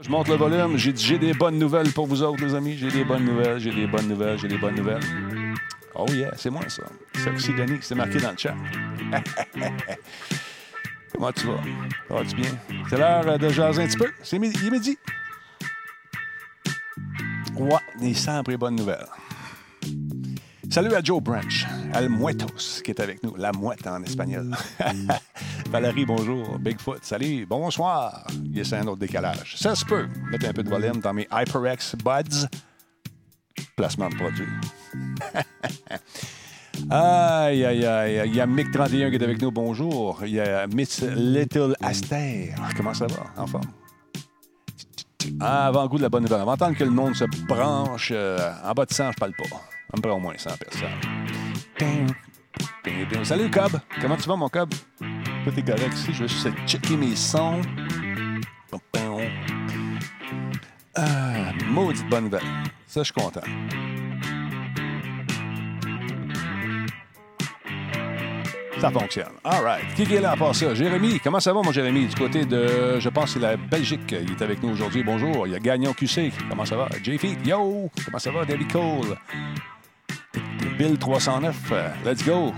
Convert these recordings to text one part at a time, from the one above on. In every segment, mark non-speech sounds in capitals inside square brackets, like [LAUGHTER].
Je monte le volume. J'ai des bonnes nouvelles pour vous autres, les amis. J'ai des bonnes nouvelles, j'ai des bonnes nouvelles, j'ai des bonnes nouvelles. Oh yeah, c'est moi ça. Sexy Denis, c'est marqué dans le chat. [LAUGHS] Comment tu vas? Vas-tu bien? C'est l'heure de jaser un petit peu. C'est midi. Il est midi. Ouais, des simples et bonnes nouvelles. Salut à Joe Branch, El Muetos, qui est avec nous. La mouette en espagnol. [LAUGHS] Valérie, bonjour. Bigfoot, salut. Bonsoir. Il y a un autre décalage. Ça se peut. Mettre un peu de volume dans mes HyperX Buds. Placement de produit. [LAUGHS] aïe, aïe, aïe. Il y a Mick31 qui est avec nous. Bonjour. Il y a Miss Little Aster. Comment ça va? En forme? Ah, avant-goût de la bonne nouvelle. Avant d'entendre que le monde se branche euh, en bas de 100, je parle pas. Ça me prend au moins 100 personnes. Salut, Cobb. Comment tu vas, mon Cobb? Tout est correct ici. Je vais juste checker mes sons. Ah, maudite bonne nouvelle. Ça, je suis content. Ça fonctionne. All right. Qui est là à part ça? Jérémy. Comment ça va, mon Jérémy? Du côté de, je pense, c'est la Belgique. Il est avec nous aujourd'hui. Bonjour. Il y a Gagnon QC. Comment ça va? JF. Yo. Comment ça va? David Cole? Bill 309. Let's go.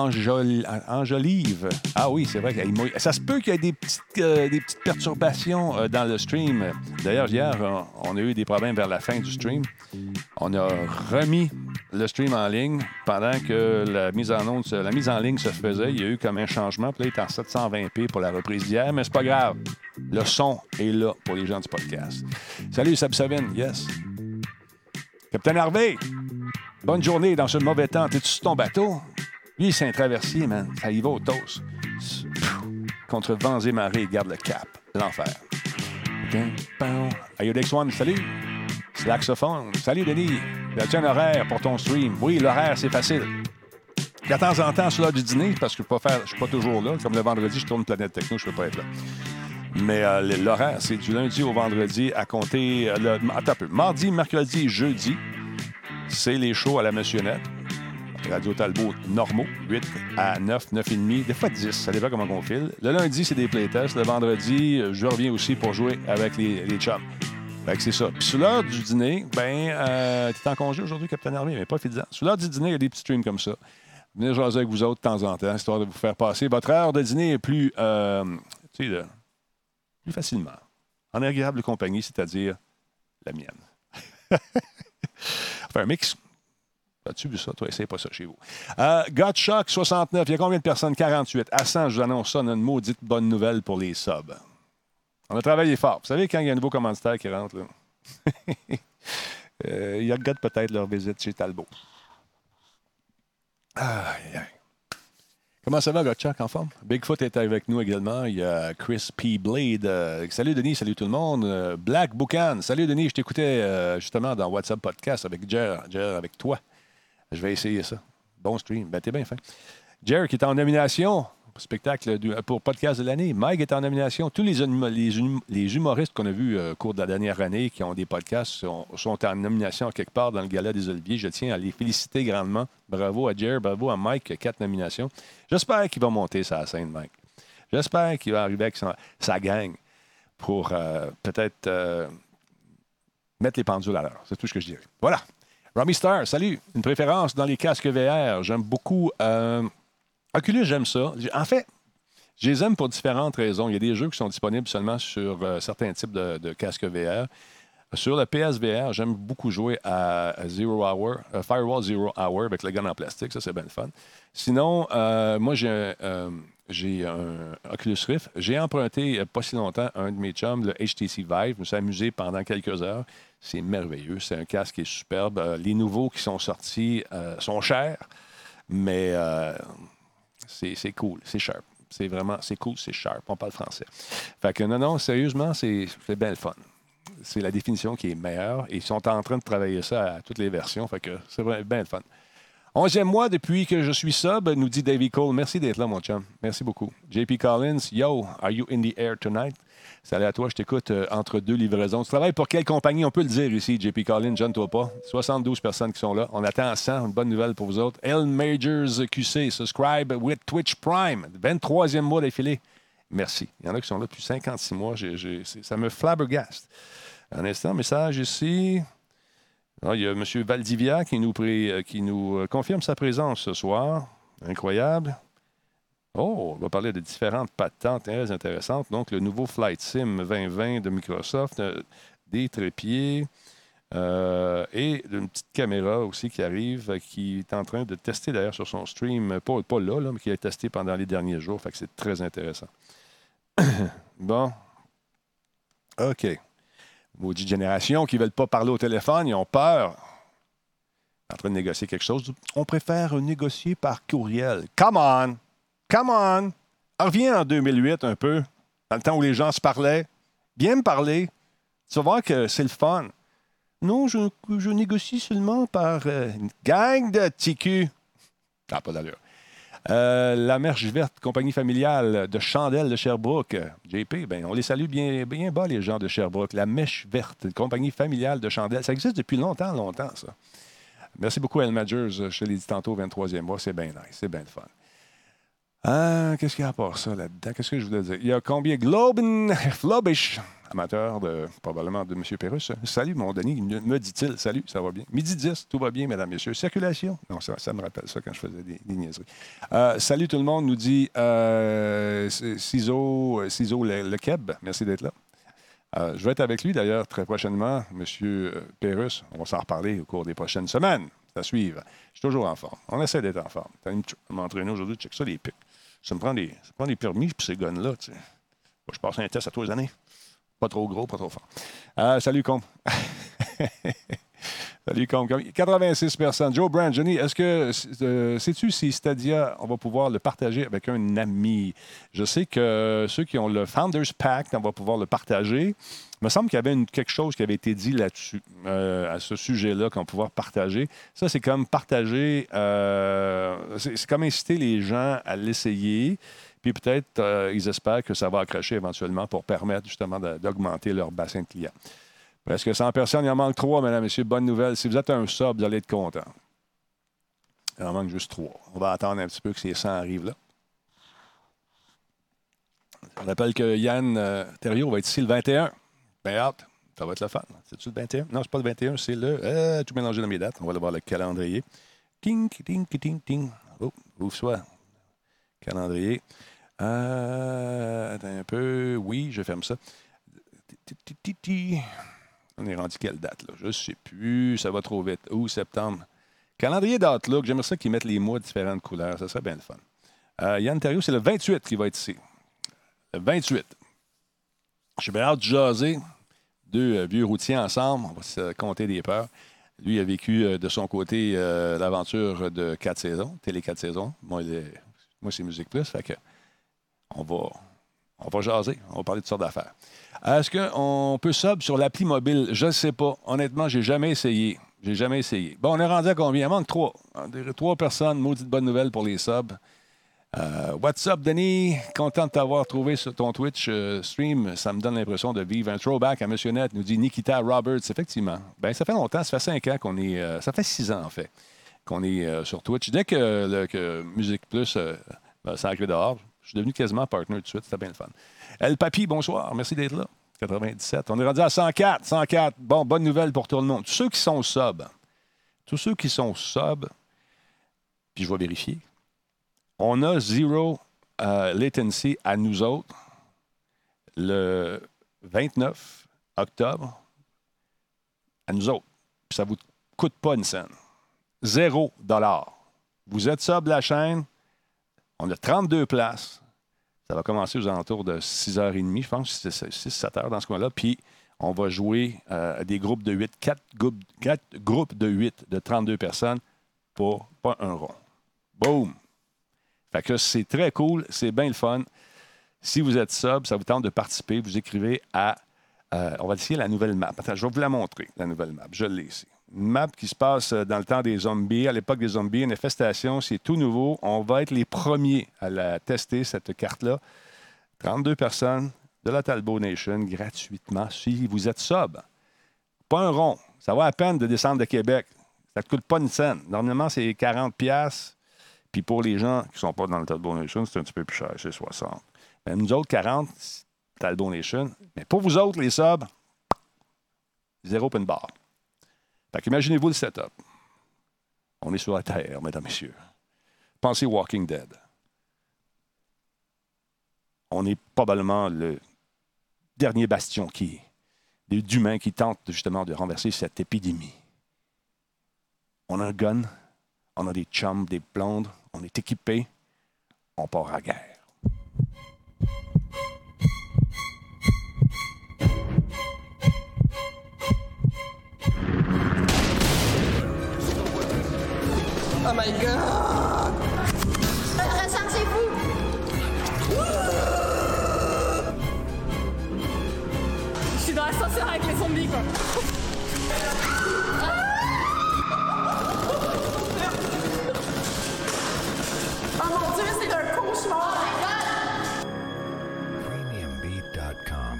Angelive. Ah oui, c'est vrai. Ça se peut qu'il y ait des petites, euh, perturbations euh, dans le stream. D'ailleurs, hier, on- a eu des problèmes vers la fin du stream. On a remis le stream en ligne pendant que la mise en ligne se faisait. Il y a eu comme un changement. Puis là, il est en 720p pour la reprise d'hier, mais c'est pas grave. Le son est là pour les gens du podcast. Salut, Sab Sabine. Yes. Capitaine Harvey, bonne journée dans ce mauvais temps. T'es-tu sur ton bateau? Lui, c'est un traversier, man. Ça y va au. Contre vents et marées, il garde le cap. L'enfer. Ayodex One, salut. Slaxophone. Salut, Denis. As-tu un horaire pour ton stream? Oui, l'horaire, c'est facile. De temps en temps, sur l'heure du dîner, parce que je ne suis, pas toujours là. Comme le vendredi, je tourne Planète Techno, je ne peux pas être là. Mais euh, l'horaire, c'est du lundi au vendredi à compter. euh, attends un peu. Mardi, mercredi jeudi, c'est les shows à la Monsionnette. Radio Talbot normaux, 8 à 9, 9 et demi, des fois 10, ça dépend comment on file. Le lundi, c'est des playtests. Le vendredi, je reviens aussi pour jouer avec les, les chums. C'est ça. Puis sur l'heure du dîner, ben, euh, t'es en congé aujourd'hui, Capitaine Armée, mais pas fidèle. Sur l'heure du dîner, il y a des petits streams comme ça. Venez jaser avec vous autres de temps en temps, histoire de vous faire passer. Votre heure de dîner est plus, euh, tu sais, plus facilement. En agréable compagnie, c'est-à-dire la mienne. [LAUGHS] enfin, un mix. As-tu vu ça? Toi, essaye pas ça chez vous. Euh, Godshock 69, il y a combien de personnes? 48. À 100, je vous annonce ça, on a une maudite bonne nouvelle pour les subs. On a travaillé fort. Vous savez, quand il y a un nouveau commanditaire qui rentre, là, [LAUGHS] euh, ils regardent peut-être leur visite chez Talbot. Aïe, aïe. Comment ça va, Gotchak, en forme? Bigfoot est avec nous également. Il y a Chris P. Blade. Euh, salut, Denis. Salut tout le monde. Euh, Black Boucan. Salut, Denis. Je t'écoutais euh, justement dans WhatsApp Podcast avec Jer. Jer, avec toi. Je vais essayer ça. Bon stream. Ben, t'es bien fin. Jer, qui est en nomination pour spectacle pour podcast de l'année. Mike est en nomination. Tous les, hum- hum- humoristes qu'on a vus euh, au cours de la dernière année qui ont des podcasts sont, en nomination quelque part dans le Gala des Oliviers. Je tiens à les féliciter grandement. Bravo à Jer, bravo à Mike, quatre nominations. J'espère qu'il va monter sa scène, Mike. J'espère qu'il va arriver avec sa, sa gang pour euh, peut-être euh, mettre les pendules à l'heure. C'est tout ce que je dirais. Voilà. Romy Star, salut. Une préférence dans les casques VR. J'aime beaucoup. euh, Oculus, j'aime ça. En fait, je les aime pour différentes raisons. Il y a des jeux qui sont disponibles seulement sur euh, certains types de, casques VR. Sur le PSVR, j'aime beaucoup jouer à Zero Hour, euh, Firewall Zero Hour avec le gun en plastique. Ça, c'est bien le fun. Sinon, moi, j'ai j'ai un Oculus Rift. J'ai emprunté, euh, pas si longtemps, un de mes chums, le HTC Vive. Je me suis amusé pendant quelques heures. C'est merveilleux. C'est un casque qui est superbe. Euh, les nouveaux qui sont sortis euh, sont chers, mais euh, c'est cool. C'est sharp. C'est vraiment, c'est cool, c'est sharp. On parle français. Fait que non, non, sérieusement, c'est bien le fun c'est la définition qui est meilleure. Ils sont en train de travailler ça à toutes les versions. Fait que c'est bien le fun. Onzième mois depuis que je suis sub, nous dit Davy Cole. Merci d'être là, mon chum. Merci beaucoup. JP Collins, yo, are you in the air tonight? Salut à toi, je t'écoute euh, entre deux livraisons. Tu travailles pour quelle compagnie? On peut le dire ici, JP Collins, je ne toi pas. 72 personnes qui sont là. On attend à 100. Une bonne nouvelle pour vous autres. L Majors QC, subscribe with Twitch Prime. 23e mois d'affilée. Merci. Il y en a qui sont là depuis 56 mois. ça me flabbergaste. Un instant, message ici. Ah, il y a M. Valdivia qui nous, euh, euh, confirme sa présence ce soir. Incroyable. Oh, on va parler de différentes patentes très intéressantes. Donc, le nouveau Flight Sim 2020 de Microsoft, euh, des trépieds et une petite caméra aussi qui arrive, qui est en train de tester d'ailleurs sur son stream, pas, pas là, là, mais qui a testé pendant les derniers jours. Fait que c'est très intéressant. [COUGHS] bon. OK. Maudite génération qui ne veulent pas parler au téléphone, ils ont peur. En train de négocier quelque chose. On préfère négocier par courriel. Come on! Come on! Reviens en 2008 un peu, dans le temps où les gens se parlaient. Viens me parler. Tu vas voir que c'est le fun. Non, je, négocie seulement par euh, une gang de TQ. Ah, pas d'allure. Euh, la Merche Verte, compagnie familiale de chandelles de Sherbrooke. JP, ben, on les salue bien, bien bas, les gens de Sherbrooke. La Mèche Verte, compagnie familiale de chandelles. Ça existe depuis longtemps, longtemps, ça. Merci beaucoup, El Majors. Je l'ai dit tantôt, 23e mois. C'est bien nice. C'est bien le fun. Ah, qu'est-ce qu'il y a à part ça là-dedans? Qu'est-ce que je voulais dire? Il y a combien? Globen Flobish, [LAUGHS] amateur de, probablement de M. Pérus. Salut, mon Denis, me dit-il. Salut, ça va bien? Midi 10, tout va bien, mesdames, messieurs. Circulation? Non, ça, me rappelle ça quand je faisais des, niaiseries. Euh, salut tout le monde, nous dit euh, Ciseau, le, Keb. Merci d'être là. Euh, je vais être avec lui d'ailleurs très prochainement, M. Pérus. On va s'en reparler au cours des prochaines semaines. Ça suivre. Je suis toujours en forme. On essaie d'être en forme. M'entraîner aujourd'hui, check ça, les pics. Ça me prend des, ça prend des permis, puis ces guns-là, tu sais. je passe un test à tous les années. Pas trop gros, pas trop fort. Euh, salut, con. [LAUGHS] Salut, con. 86 personnes. Joe Brand, Johnny, est-ce que euh, sais-tu si Stadia, on va pouvoir le partager avec un ami? Je sais que ceux qui ont le Founders Pack, on va pouvoir le partager. Il me semble qu'il y avait quelque chose qui avait été dit là-dessus, euh, à ce sujet-là, qu'on va pouvoir partager. Ça, c'est comme partager, euh, c'est comme inciter les gens à l'essayer. Puis peut-être, ils espèrent que ça va accrocher éventuellement pour permettre justement d'augmenter leur bassin de clients. Presque 100 personnes, il en manque trois, mesdames et messieurs. Bonne nouvelle. Si vous êtes un sub, vous allez être content. Il en manque juste trois. On va attendre un petit peu que ces 100 arrivent là. On rappelle que Yann euh, va être ici le 21. Bien hâte. Ça va être le fun. C'est-tu le 21? Non, c'est pas le 21, c'est le. Euh, tout mélangé dans mes dates. On va aller voir le calendrier. Ting, ting, ting, ting. Oh, ouvre soit. Calendrier. Euh, attends un peu. Oui, je ferme ça. On est rendu quelle date, là? Je ne sais plus. Ça va trop vite. Ou septembre. Calendrier d'Outlook. J'aimerais ça qu'ils mettent les mois de différentes couleurs. Ça serait bien le fun. Euh, Yann Terrio, c'est le 28 qui va être ici. Le 28. Je suis bien hâte de jaser. Deux euh, vieux routiers ensemble. On va se compter des peurs. Lui a vécu euh, de son côté l'aventure de quatre saisons, télé quatre saisons. Moi, moi c'est Musique Plus. Fait que on va, on va jaser. On va parler de toutes sortes d'affaires. Est-ce qu'on peut sub sur l'appli mobile? Je ne sais pas. Honnêtement, j'ai jamais essayé. J'ai jamais essayé. Bon, on est rendu à combien? Il manque trois. Trois personnes. Maudite bonne nouvelle pour les subs. Euh, what's up, Denis? Content de t'avoir trouvé sur ton Twitch euh, stream. Ça me donne l'impression de vivre un throwback à Monsieur Net, nous dit Nikita Roberts. Effectivement. Ben, ça fait longtemps, ça fait cinq ans qu'on est. Euh, ça fait six ans, en fait, qu'on est sur Twitch. Dès que, que Musique Plus ben, ça a dehors, je suis devenu quasiment partner tout de suite. C'était bien le fun. El Papi, bonsoir. Merci d'être là. 97. On est rendu à 104. 104. Bon, bonne nouvelle pour tout le monde. Tous ceux qui sont sub, tous ceux qui sont sub, puis je vais vérifier, on a zéro euh, latency à nous autres le 29 octobre à nous autres. Puis ça ne vous coûte pas une scène. Zéro dollar. Vous êtes sub la chaîne, on a 32 places. Ça va commencer aux alentours de 6h30, je pense, 6-7 h dans ce coin-là. Puis, on va jouer euh, des groupes de 8, 4, groupes, de 8 de 32 personnes pour pas un rond. Boom! Fait que c'est très cool, c'est bien le fun. Si vous êtes sub, ça vous tente de participer, vous écrivez à. Euh, on va essayer la nouvelle map. Attends, je vais vous la montrer, la nouvelle map. Je l'ai ici map qui se passe euh, dans le temps des zombies, à l'époque des zombies, une infestation, c'est tout nouveau. On va être les premiers à la tester, cette carte-là. 32 personnes de la Talbot Nation gratuitement si vous êtes sub. Pas un rond. Ça va à peine de descendre de Québec. Ça ne coûte pas une scène. Normalement, c'est 40 pièces. Puis pour les gens qui ne sont pas dans le Talbot Nation, c'est un petit peu plus cher, c'est 60. Ben, nous autres, 40, Talbot Nation. Mais pour vous autres, les subs, zéro pin bar. Fait qu'imaginez-vous le setup. On est sur la Terre, mesdames, messieurs. Pensez Walking Dead. On est probablement le dernier bastion qui, d'humains qui tentent justement de renverser cette épidémie. On a un gun, on a des chums, des blondes, on est équipé, on part à guerre. Oh my god Ressentez-vous Je suis dans l'ascenseur avec les zombies, quoi. Oh mon dieu, c'est un cauchemar Premiumbeat.com.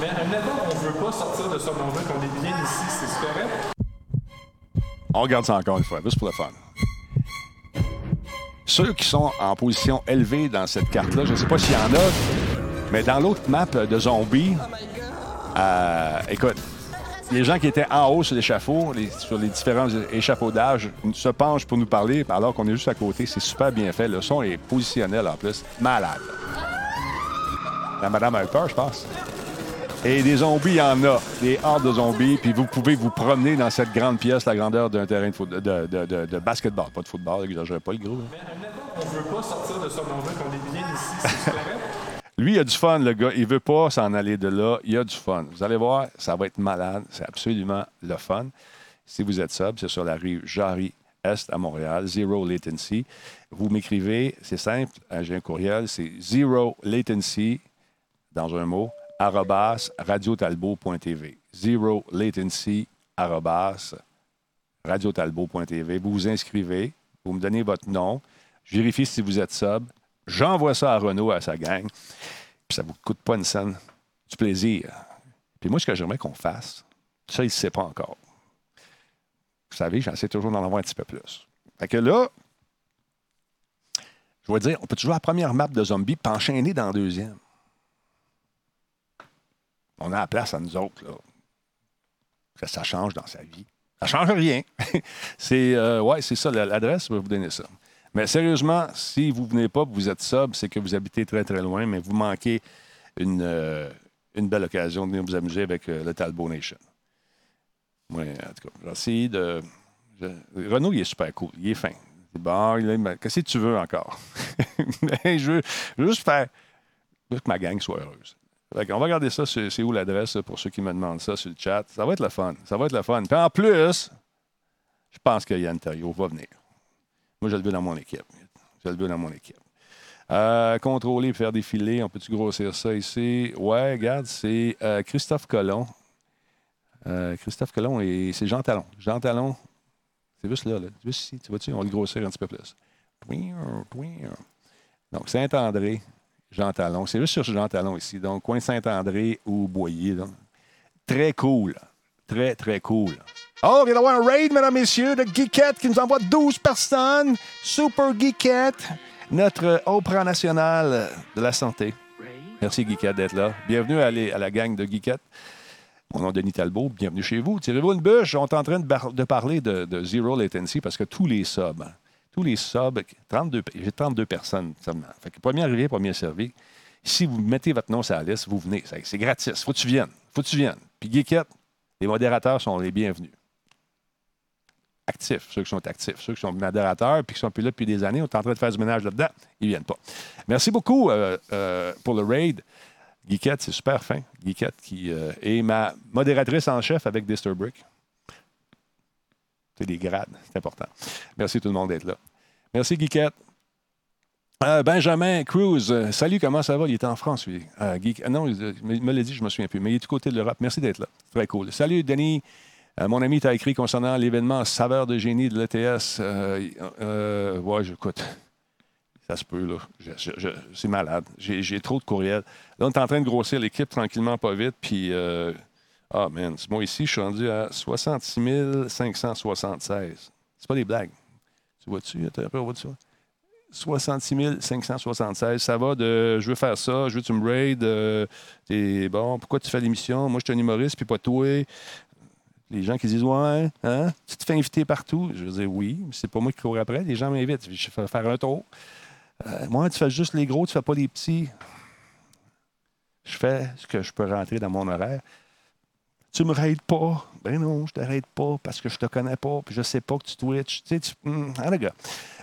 Mais admettons qu'on veut pas sortir de ce monde-là, qu'on est bien ici, c'est correct? On regarde ça encore une fois, juste pour le fun. Ceux qui sont en position élevée dans cette carte-là, je ne sais pas s'il y en a, mais dans l'autre map de zombies, euh, écoute, les gens qui étaient en haut sur l'échafaud, sur les différents échafaudages, se penchent pour nous parler alors qu'on est juste à côté. C'est super bien fait. Le son est positionnel en plus. Malade. La madame a eu peur, je pense. Et des zombies, il y en a. Des hordes de zombies. Puis vous pouvez vous promener dans cette grande pièce, la grandeur d'un terrain de, foot- de, de- de- de basketball. Pas de football, n'exagérez pas le gros. hein. Mais admettons qu'on veut pas sortir de ce monde-là, qu'on est bien ici, c'est correct? [LAUGHS] Lui, il a du fun, le gars. Il veut pas s'en aller de là. Il a du fun. Vous allez voir, ça va être malade. C'est absolument le fun. Si vous êtes sub, c'est sur la rue Jarry Est à Montréal, Zero Latency. Vous m'écrivez, c'est simple, euh, j'ai un courriel, c'est Zero Latency, dans un mot, arrobas radiotalbot.tv. Zero Latency, arrobas radiotalbot.tv. Vous vous inscrivez, vous me donnez votre nom, je vérifie si vous êtes sub, j'envoie ça à Renault, à sa gang, puis ça ne vous coûte pas une scène du plaisir. Puis moi, ce que j'aimerais qu'on fasse, ça, il ne sait pas encore. Vous savez, j'essaie toujours d'en avoir un petit peu plus. Fait que là, je vais dire, on peut toujours la première map de zombies puis enchaîner dans la deuxième. On a la place à nous autres, là. Ça change dans sa vie. Ça ne change rien. [LAUGHS] c'est euh, ouais, c'est ça, l'adresse, je vais vous donner ça. Mais sérieusement, si vous ne venez pas, vous êtes sub, c'est que vous habitez très, très loin, mais vous manquez une, euh, belle occasion de venir vous amuser avec euh, le Talbot Nation. Oui, en tout cas, j'ai essayé de. je- Renaud, il est super cool. Il est fin. Il est Qu'est-ce que tu veux encore? [LAUGHS] Je veux juste faire. je veux que ma gang soit heureuse. On va regarder ça. C'est où l'adresse pour ceux qui me demandent ça sur le chat. Ça va être le fun. Ça va être le fun. Puis en plus, je pense que Yann Terriot va venir. Moi, je le veux dans mon équipe. Je le veux dans mon équipe. Euh, contrôler, faire défiler. On peut-tu grossir ça ici? Ouais, regarde, c'est euh, Christophe Colomb. Euh, Christophe Colomb et c'est Jean Talon. Jean Talon, c'est juste là, là. Juste ici. Tu vois-tu? On va le grossir un petit peu plus. Donc, Saint-André, Jean Talon. C'est juste sur Jean Talon ici. Donc, coin Saint-André ou Boyer. Très cool. Très, très cool. Oh, on vient d'avoir un raid, mesdames, messieurs, de Geekette qui nous envoie 12 personnes. Super Geekette, notre Oprah national de la santé. Merci, Geekette, d'être là. Bienvenue à, la gang de Geekette. Mon nom est Denis Talbot. Bienvenue chez vous. Tirez-vous une bûche? On est en train de parler de, de Zero Latency parce que tous les subs, hein, tous les subs, 32, j'ai 32 personnes seulement. Premier arrivé, premier servi. Si vous mettez votre nom sur la liste, vous venez. C'est c'est gratis. Faut que tu viennes. Faut que tu viennes. Puis Geekette, les modérateurs sont les bienvenus. Actifs, ceux qui sont actifs, ceux qui sont modérateurs puis qui sont plus là depuis des années, on est en train de faire du ménage là-dedans, ils ne viennent pas. Merci beaucoup euh, euh, pour le raid. Geekette, c'est super fin. Geekette qui euh, est ma modératrice en chef avec Disturbrick. C'est des grades, c'est important. Merci tout le monde d'être là. Merci Geekette. Euh, Benjamin Cruz, euh, salut, comment ça va? Il est en France, lui. Euh, ah non, il me l'a dit, je me souviens plus, mais il est du côté de l'Europe. Merci d'être là. Très cool. Salut, Denis. Euh, mon ami t'a écrit concernant l'événement Saveur de génie de l'ETS. Euh, euh, ouais, j'écoute. Ça se peut, là. Je- je- c'est malade. J'ai, trop de courriels. Là, on est en train de grossir l'équipe tranquillement, pas vite. Puis, euh, ah, man, moi ici, je suis rendu à 66 576. C'est pas des blagues. Tu vois-tu? On voit ça? 66 576. Ça va de je veux faire ça, je veux que tu me raides. euh, bon, pourquoi tu fais l'émission? Moi, je suis un humoriste, puis pas toi. Les gens qui disent Ouais, hein? Tu te fais inviter partout. Je veux dire oui, mais c'est pas moi qui cours après. Les gens m'invitent. Je fais faire un tour. Euh, moi, tu fais juste les gros, tu fais pas les petits. Je fais ce que je peux rentrer dans mon horaire. Tu me raides pas. Ben non, je te raide pas parce que je te connais pas, puis je sais pas que tu twitches. Tu sais, tu... Ah, les gars?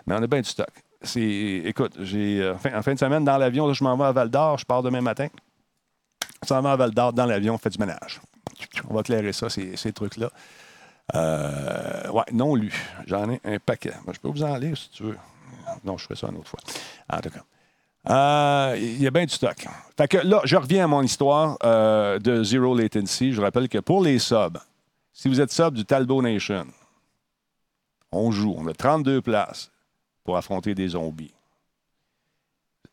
Mais on a bien du stock. C'est, écoute, j'ai, euh, en fin de semaine, dans l'avion, là, je m'en vais à Val d'Or, je pars demain matin. On s'en va à Val d'Or, dans l'avion, on fait du ménage. On va éclairer ça, ces, trucs-là. Euh, ouais, non lu. J'en ai un paquet. Moi, je peux vous en lire si tu veux. Non, je ferai ça une autre fois. En tout cas. Euh, Il y a bien du stock. Fait que là, je reviens à mon histoire euh, de Zero Latency. Je rappelle que pour les subs, si vous êtes sub du Talbot Nation, on joue. On a 32 places pour affronter des zombies.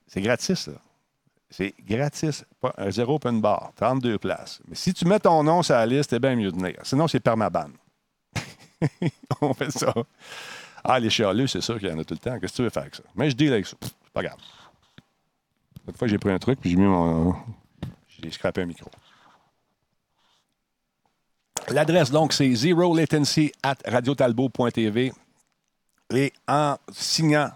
C'est gratis, là. C'est gratis. Un zéro open bar. 32 places. Mais si tu mets ton nom sur la liste, c'est bien mieux de venir. Sinon, c'est permaban. [LAUGHS] on fait ça. Ah, les chialeux, c'est sûr qu'il y en a tout le temps. Qu'est-ce que tu veux faire avec ça? Mais je deal avec ça. Pff, pas grave. L'autre fois, j'ai pris un truc, puis j'ai mis mon. J'ai scrapé un micro. L'adresse, donc, c'est zero latency at radiotalbo.tv. Et en signant,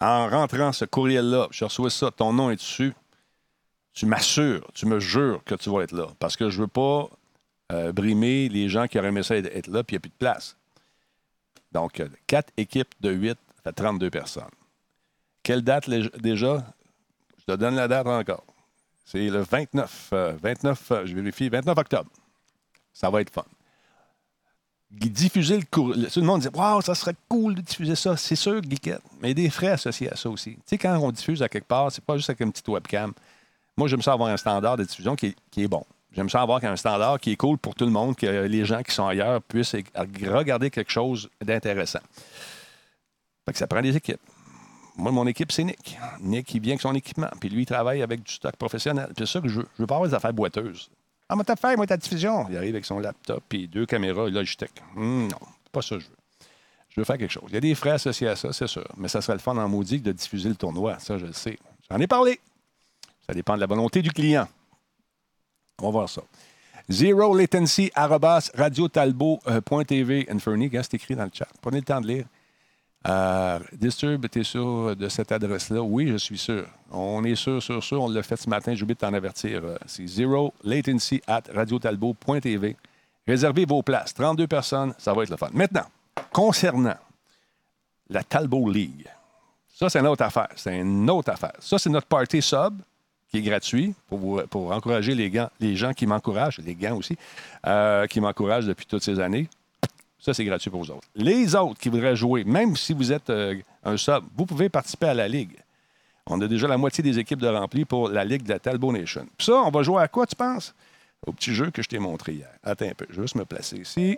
en rentrant ce courriel-là, je reçois ça, ton nom est dessus, tu m'assures, tu me jures que tu vas être là. Parce que je veux pas euh, brimer les gens qui auraient aimé ça être là, puis il n'y a plus de place. Donc, euh, quatre équipes de 8, ça fait 32 personnes. Quelle date déjà? Je te donne la date encore. C'est le 29, euh, 29, euh, je vérifie, 29 octobre. Ça va être fun. Diffuser le cours. Tout le monde dit Waouh, ça serait cool de diffuser ça. C'est sûr, Geekette. Mais il y a des frais associés à ça aussi. Tu sais, quand on diffuse à quelque part, c'est pas juste avec une petite webcam. Moi, j'aime ça avoir un standard de diffusion qui est, qui est bon. J'aime ça avoir un standard qui est cool pour tout le monde, que les gens qui sont ailleurs puissent regarder quelque chose d'intéressant. Ça prend des équipes. Moi, mon équipe, c'est Nick. Nick, il vient avec son équipement. Puis lui, il travaille avec du stock professionnel. Puis c'est ça que je veux. Je veux pas avoir des affaires boiteuses. Ah, mais t'as fait, moi, ta diffusion. Il arrive avec son laptop, puis deux caméras, Logitech. Hum, non, pas ça que je veux. Je veux faire quelque chose. Il y a des frais associés à ça, c'est sûr. Mais ça serait le fun en maudit de diffuser le tournoi. Ça, je le sais. J'en ai parlé. Ça dépend de la volonté du client. On va voir ça. Zero latency, radiotalbo.tv, gars, c'est écrit dans le chat. Prenez le temps de lire. Euh, Disturb, tu es sûr de cette adresse-là? Oui, je suis sûr. On est sûr, sûr, sûr. On l'a fait ce matin. J'ai oublié de t'en avertir. Euh, C'est zero latency at radiotalbo.tv. Réservez vos places. 32 personnes, ça va être le fun. Maintenant, concernant la Talbot League, ça, c'est une autre affaire. C'est une autre affaire. Ça, c'est notre party sub qui est gratuit pour, pour encourager les, gants, les gens qui m'encouragent, les gants aussi, euh, qui m'encouragent depuis toutes ces années. Ça, c'est gratuit pour vous autres. Les autres qui voudraient jouer, même si vous êtes euh, un sub, vous pouvez participer à la Ligue. On a déjà la moitié des équipes de rempli pour la Ligue de la Talbot Nation. Puis ça, on va jouer à quoi, tu penses? Au petit jeu que je t'ai montré hier. Attends un peu, je vais juste me placer ici.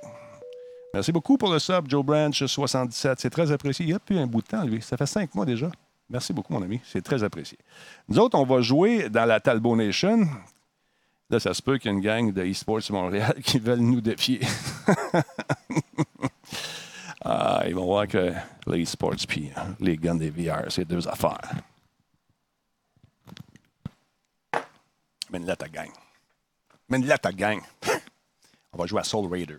Merci beaucoup pour le sub, Joe Branch 77. C'est très apprécié. Il y a plus un bout de temps, lui. Ça fait cinq mois déjà. Merci beaucoup, mon ami. C'est très apprécié. Nous autres, on va jouer dans la Talbot Nation. Là, ça se peut qu'il y ait une gang de eSports Montréal [LAUGHS] qui veulent nous défier. [LAUGHS] ah, ils vont voir que les eSports puis euh, les guns des VR, c'est deux affaires. Mène-la ta gang. Mène-la ta gang. [LAUGHS] on va jouer à Soul Raider.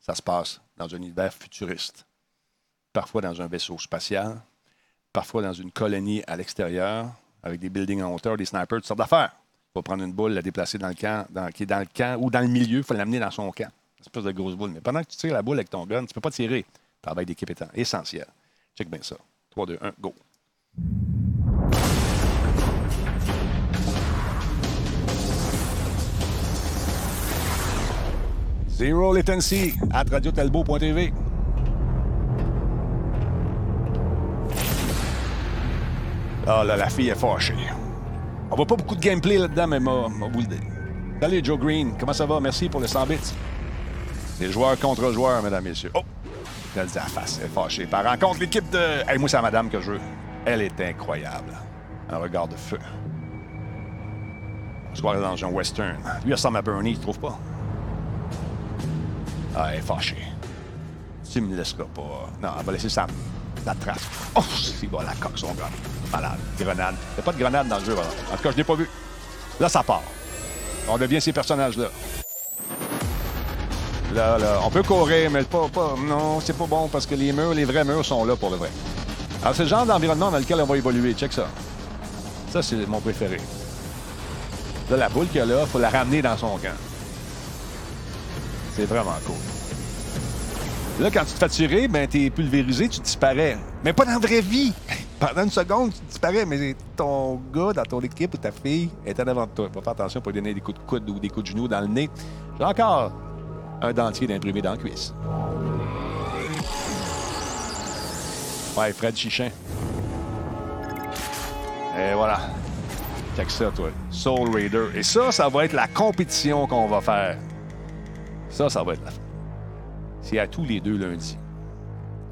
Ça se passe dans un univers futuriste. Parfois dans un vaisseau spatial, parfois dans une colonie à l'extérieur, avec des buildings en hauteur, des snipers, toutes sortes d'affaires. Prendre une boule, la déplacer dans le camp, qui est dans le camp ou dans le milieu, il faut l'amener dans son camp. Une espèce de grosse boule. Mais pendant que tu tires la boule avec ton gun, tu ne peux pas tirer. Travail d'équipe étant essentiel. Check bien ça. 3, 2, 1, go. Zero latency at radiotalbo.tv. Ah là, la fille est fâchée. On voit pas beaucoup de gameplay là-dedans, mais m'a m'a. Salut Joe Green, comment ça va? Merci pour le 100 bits. Des joueurs contre joueurs, mesdames, messieurs. Oh! Elle dit à face, elle est fâchée. Par rencontre l'équipe de. Hey, moi, c'est la madame que je veux. Elle est incroyable. Un regard de feu. On se croirait dans un western. Lui, il ressemble à Bernie, tu trouves pas? Ah, elle est fâchée. Tu me laisseras pas. Non, elle va laisser sa La trace. Oh, c'est bon, la coque, son gars. Malade. Grenade. Il n'y a pas de grenade dans le jeu, voilà. En tout cas, je n'ai pas vu. Là, ça part. On devient ces personnages-là. Là, là, on peut courir, mais pas, pas, non, c'est pas bon parce que les murs, les vrais murs sont là pour le vrai. Alors, c'est le genre d'environnement dans lequel on va évoluer. Check ça. Ça, c'est mon préféré. Là, la boule qu'il a là, il faut la ramener dans son camp. C'est vraiment cool. Là, quand tu te fais tirer, ben, t'es pulvérisé, tu disparais. Mais pas dans la vraie vie. [LAUGHS] Pendant une seconde, tu disparais, mais ton gars dans ton équipe ou ta fille est en avant de toi. Faut faire attention pour lui donner des coups de coude ou des coups de genoux dans le nez. J'ai encore un dentier d'imprimé dans la cuisse. Ouais, Fred Chichin. Et voilà. Check ça, toi. Soul Raider. Et ça, ça va être la compétition qu'on va faire. Ça, ça va être la. C'est à tous les deux lundis.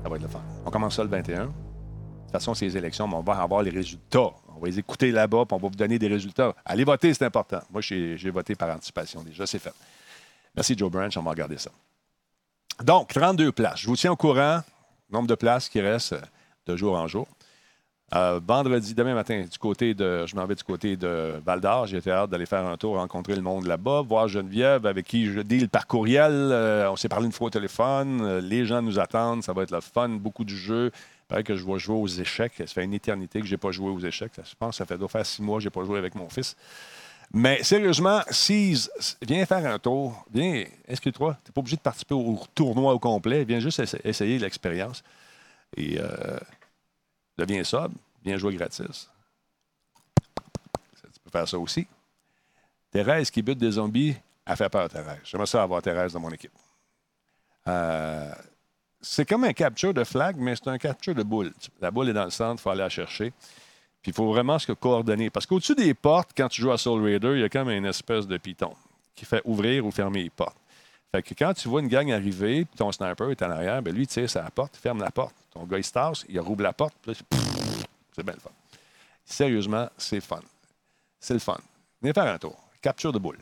Ça va être le fun. On commence ça le 21. De toute façon, c'est les élections, mais on va avoir les résultats. On va les écouter là-bas, puis on va vous donner des résultats. Allez voter, c'est important. Moi, j'ai voté par anticipation déjà, c'est fait. Merci, Joe Branch, on va regarder ça. Donc, 32 places. Je vous tiens au courant, nombre de places qui restent de jour en jour. Euh, vendredi, demain matin, du côté de, je m'en vais du côté de Val d'Or. J'ai hâte d'aller faire un tour, rencontrer le monde là-bas, voir Geneviève, avec qui je deal par courriel. Euh, on s'est parlé une fois au téléphone. Euh, les gens nous attendent. Ça va être le fun, beaucoup de jeux. Il paraît que je vais jouer aux échecs. Ça fait une éternité que je n'ai pas joué aux échecs. Je pense que ça fait doit faire six mois que je n'ai pas joué avec mon fils. Mais sérieusement, Seize, viens faire un tour. Viens, inscris-toi. Tu n'es pas obligé de participer au tournoi au complet? Viens juste essa- essayer l'expérience. Et deviens sobre, viens jouer gratis. Tu peux faire ça aussi. Thérèse qui bute des zombies, elle fait peur, Thérèse. J'aimerais ça avoir Thérèse dans mon équipe. Euh, c'est comme un capture de flag, mais c'est un capture de boule. La boule est dans le centre, il faut aller la chercher. Puis il faut vraiment se coordonner. Parce qu'au-dessus des portes, quand tu joues à Soul Raider, il y a comme une espèce de piton qui fait ouvrir ou fermer les portes. Quand tu vois une gang arriver, puis ton sniper est en arrière, ben lui, il tire la porte, il ferme la porte. Ton gars, il se tasse, il rouvre la porte, puis là, c'est bien le fun. Sérieusement, c'est fun. C'est le fun. Venez faire un tour. Capture de boule.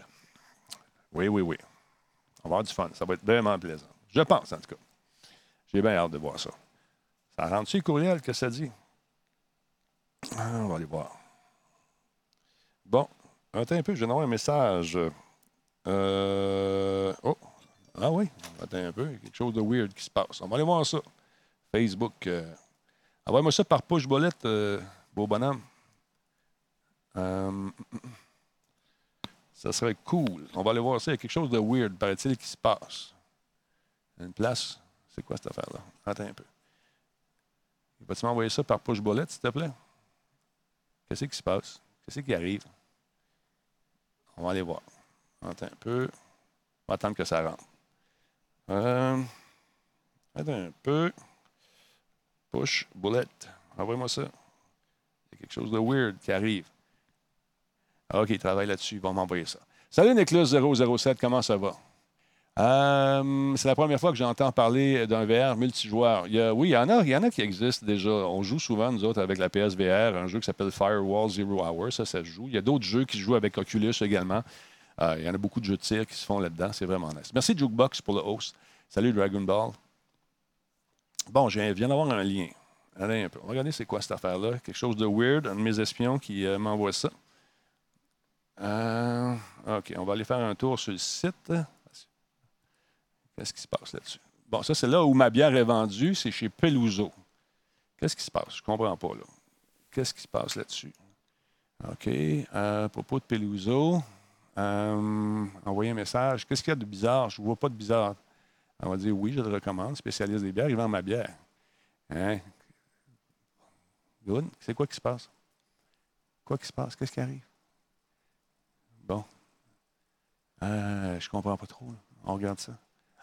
Oui, oui, oui. On va avoir du fun. Ça va être vraiment plaisant. Je pense, en tout cas. J'ai bien hâte de voir ça. Ça rentre-tu le courriel que ça dit? Ah, on va aller voir. Bon, attends un peu, je d'avoir un message. Euh, Oh, ah oui, attends un peu, quelque chose de weird qui se passe. On va aller voir ça. Facebook. Euh... Envoie-moi ça par push bolette, euh, beau bonhomme. Euh, Ça serait cool. On va aller voir ça. Il y a quelque chose de weird, paraît-il, qui se passe. Une place? C'est quoi cette affaire-là? Attends un peu. Vas-tu m'envoyer ça par push bolette, s'il te plaît? Qu'est-ce qui se passe? Qu'est-ce qui arrive? On va aller voir. Attends un peu. On va attendre que ça rentre. Euh, attends un peu. Push, bullet. Envoie-moi ça. Il y a quelque chose de weird qui arrive. Ah, OK, il travaille là-dessus. Ils vont m'envoyer ça. Salut Nicolas007, comment ça va? Euh, c'est la première fois que j'entends parler d'un VR multijoueur. Il y a- oui, il y, en a, il y en a qui existent déjà. On joue souvent, nous autres, avec la PSVR, un jeu qui s'appelle Firewall Zero Hour. Ça, ça se joue. Il y a d'autres jeux qui se jouent avec Oculus également. Euh, il y en a beaucoup de jeux de tir qui se font là-dedans. C'est vraiment nice. Merci Jukebox pour le host. Salut Dragon Ball. Bon, je viens d'avoir un lien. Allez un peu. Regarder c'est quoi cette affaire-là. Quelque chose de weird. Un de mes espions qui euh, m'envoie ça. Euh, OK, on va aller faire un tour sur le site. Qu'est-ce qui se passe là-dessus? Bon, ça, c'est là où ma bière est vendue. C'est chez Peluso. Qu'est-ce qui se passe? Je ne comprends pas, là. Qu'est-ce qui se passe là-dessus? OK. à propos de Peluso, euh, envoyer un message. Qu'est-ce qu'il y a de bizarre? Je ne vois pas de bizarre. On va dire oui, je le recommande. Spécialiste des bières, il vend ma bière. Hein? Good. C'est quoi qui se passe? Quoi qui se passe? Qu'est-ce qui arrive? Bon. Euh, je comprends pas trop. On regarde ça.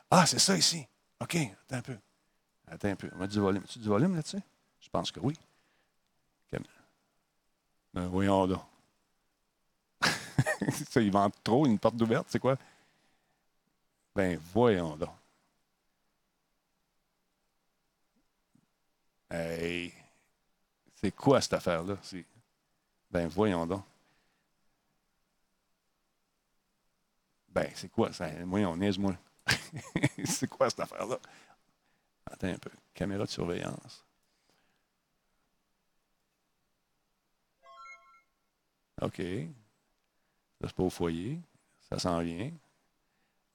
Ah, c'est ça ici. OK, attends un peu. Attends un peu. On a du volume. Tu du volume là-dessus? Je pense que oui. Ben, voyons donc. [LAUGHS] ça, il vend trop, une porte ouverte, c'est quoi? Ben, voyons donc. Hey, c'est quoi cette affaire-là? Ben, voyons donc. Ben, c'est quoi? Ça? Moi, on niaise, moi. [LAUGHS] c'est quoi cette affaire-là? Attends un peu. Caméra de surveillance. OK. Là, c'est pas au foyer. Ça s'en vient.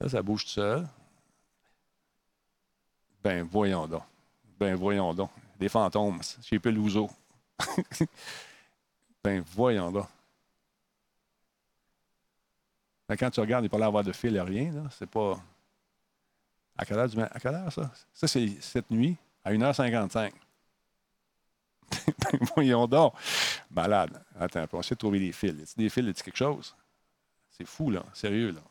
Là, ça bouge tout seul. Ben, voyons donc. Ben, voyons donc. Des fantômes chez Pelouzo. [LAUGHS] ben, voyons donc. Ben, quand tu regardes, il n'y a pas l'air de fil, rien. Là. C'est pas. À quelle heure, à quelle heure ça? Ça, c'est cette nuit, à 1h55. [LAUGHS] ben, voyons donc. Malade. Attends, on essaie de trouver des fils. Des fils, y a-t-il quelque chose? C'est fou, là. Sérieux, là.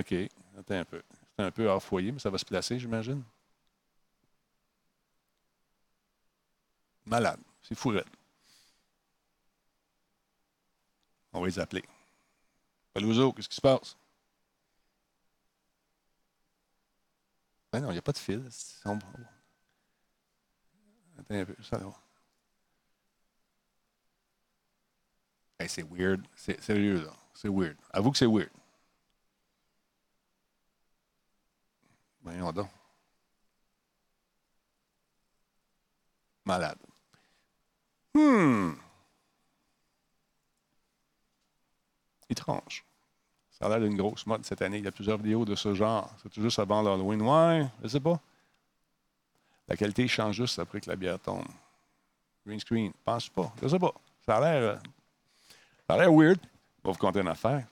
OK. Attends un peu. C'est un peu hors foyer, mais ça va se placer, j'imagine. Malade. C'est fou, raide. On va les appeler. Pelouzo, qu'est-ce qui se passe? Ben non, il n'y a pas de fil. Attends un peu. Ça va. C'est weird. C'est sérieux, là. C'est weird. Avoue que c'est weird. Voyons donc. Malade. Hmm. Étrange. Ça a l'air d'une grosse mode cette année. Il y a plusieurs vidéos de ce genre. C'est tout juste avant l'Halloween. Ouais, je sais pas. La qualité change juste après que la bière tombe. Green screen. Pense pas. Je sais pas. Ça a l'air. Ça a l'air weird. Je vais vous conter une affaire.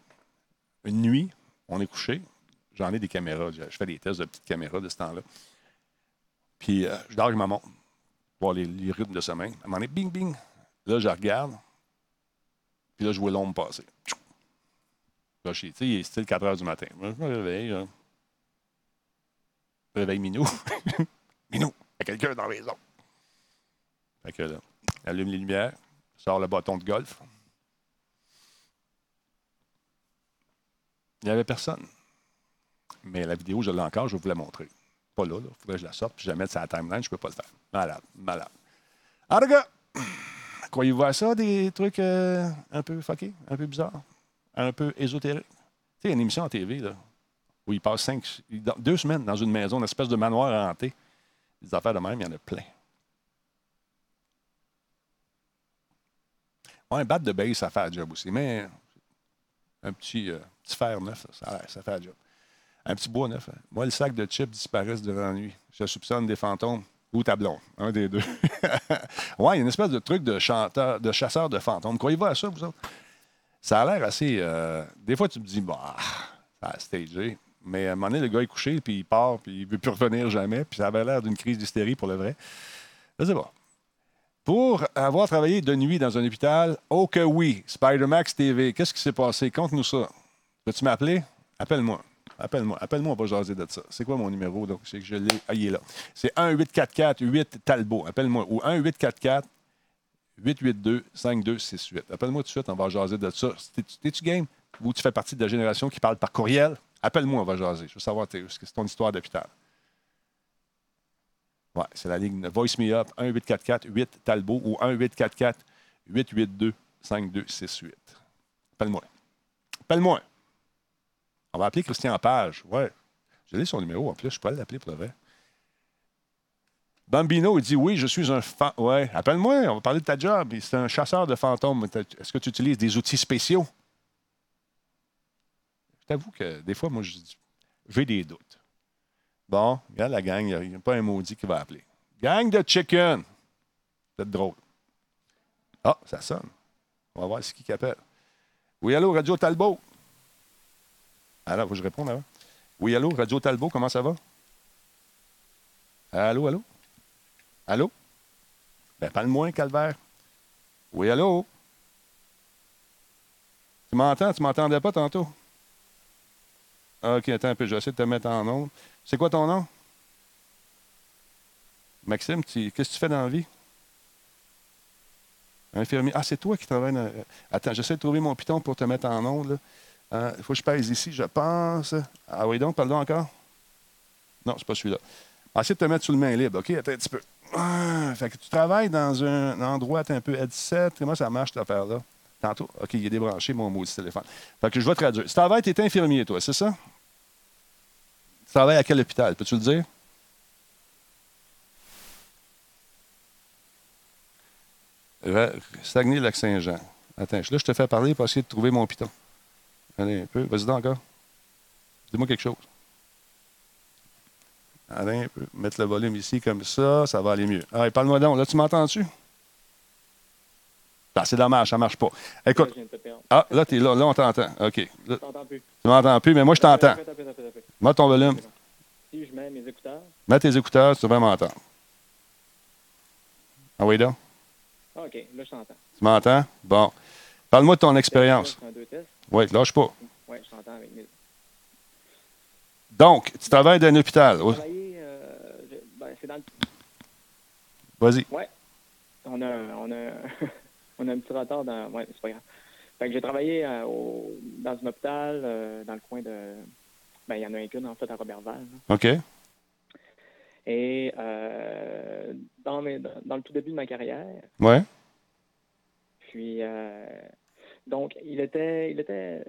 Une nuit, on est couché. J'en ai des caméras. Je je fais des tests de petites caméras de ce temps-là. Puis, euh, je dors avec ma montre. Voir les, les rythmes de sommeil. À un moment donné, bing, bing. Là, je regarde. Puis là, je vois l'ombre passer. Là, je suis- il est style 4 heures du matin. Je me réveille. là. Je réveille Minou. [LAUGHS] Minou, il y a quelqu'un dans la maison. Fait que là, allume les lumières, sort le bâton de golf. Il n'y avait personne. Mais la vidéo, je l'ai encore, je vous la montrer. Pas là, il faudrait que je la sorte, puis je la mette sur la timeline, je ne peux pas le faire. Malade, malade. Tout cas, croyez-vous à ça, des trucs euh, un peu fuckés, un peu bizarres, un peu ésotériques? Tu sais, une émission en TV, là, où il passe cinq, deux semaines dans une maison, une espèce de manoir hanté. Des affaires de même, il y en a plein. Ouais, un bat de base, ça fait la job aussi, mais un petit, euh, petit fer neuf, ça, ça fait la job. Un petit bois neuf. hein. Moi, le sac de chips disparaissent durant la nuit. Je soupçonne des fantômes ou tablons. Un des deux. [LAUGHS] ouais, il y a une espèce de truc de chanteur, de chasseur de fantômes. Croyez-vous à ça, vous autres? Ça a l'air assez. euh, des fois, tu me dis, bah, ça a stagé. Mais à un moment donné, le gars est couché, puis il part, puis il ne veut plus revenir jamais. Puis ça avait l'air d'une crise d'hystérie pour le vrai. Je sais pas. Pour avoir travaillé de nuit dans un hôpital, oh que oui, Spider-Max TV, qu'est-ce qui s'est passé? Conte-nous ça. Peux-tu m'appeler? Appelle-moi. Appelle-moi. Appelle-moi, on va jaser de ça. C'est quoi mon numéro? Donc, c'est que je l'ai. Ah, il est là. C'est 1-844-8 Talbot. Appelle-moi. Ou 1-844 882-5268. Appelle-moi tout de suite, on va jaser de ça. T'es-tu game? Ou tu fais partie de la génération qui parle par courriel? Appelle-moi, on va jaser. Je veux savoir c'est ton histoire d'hôpital? Ouais, c'est la ligne Voice Me Up 1-844-8 Talbot ou 1-844-882-5268. Appelle-moi. Appelle-moi. On va appeler Christian Page. Ouais. Je l'ai son numéro en plus, je peux l'appeler pour le vrai. Bambino, il dit Oui, je suis un fan. Ouais, appelle-moi, on va parler de ta job. C'est un chasseur de fantômes. Est-ce que tu utilises des outils spéciaux? Je t'avoue que des fois, moi, j'ai des doutes. Bon, regarde la gang, il n'y a, pas un maudit qui va appeler. Gang de chicken! C'est drôle. Ah, ça sonne. On va voir c'est qui appelle. Oui, allô, Radio Talbot. Alors, faut que je réponde avant. Oui, allô, Radio Talbot, comment ça va? Allô, allô? Allô? Ben, parle-moi, Calvaire. Oui, allô? Tu m'entends? Tu m'entendais pas tantôt? OK, attends un peu, je vais essayer de te mettre en onde. C'est quoi ton nom? Maxime, qu'est-ce que tu fais dans la vie? Infirmier. Ah, c'est toi qui travailles dans... Attends, j'essaie de trouver mon piton pour te mettre en onde. là. Euh, Il faut que je pèse ici, je pense. Ah oui, donc, parle-donc encore. Non, c'est pas celui-là. Ah, Essaye de te mettre sous le main libre, OK? Attends un petit peu. Ah, fait que tu travailles dans un endroit un peu headset. Comment ça marche, cette affaire-là? Tantôt? OK, il est débranché, mon maudit téléphone. Fait que je vais traduire. Tu travailles, tu es infirmier, toi, c'est ça? Travailles à quel hôpital? Peux-tu le dire? Saguenay-Lac-Saint-Jean. Attends, là, je te fais parler pour essayer de trouver mon piton. Allez, un peu. Vas-y donc encore. Dis-moi quelque chose. Allez, un peu. Mettre le volume ici comme ça, ça va aller mieux. Allez, parle-moi donc. Là, tu m'entends-tu? Ah, c'est dommage, ça marche pas. Écoute. Ah, là, t'es là. Là, on t'entend. OK. Là, Je t'entends plus. tu m'entends plus, mais moi, je t'entends. Mets ton volume. Si je mets mes écouteurs. Mets tes écouteurs, tu vas m'entendre. Ah oui, donc? Ah, OK, là, je t'entends. Tu m'entends? Bon. Parle-moi de ton expérience. Oui, lâche pas. Oui, je t'entends avec mes. Donc, tu travailles dans un hôpital. Euh, ben, c'est dans le. Vas-y. Ouais. On a, on a, [LAUGHS] on a un petit retard dans. Ouais, c'est pas grave. Fait que j'ai travaillé euh, au- dans un hôpital, euh, dans le coin de. Ben, il y en a un qu'une, en fait, à Robertval. là. OK. Et euh, dans, mes, dans, dans le tout début de ma carrière, Ouais. Puis, euh, donc, il était, il était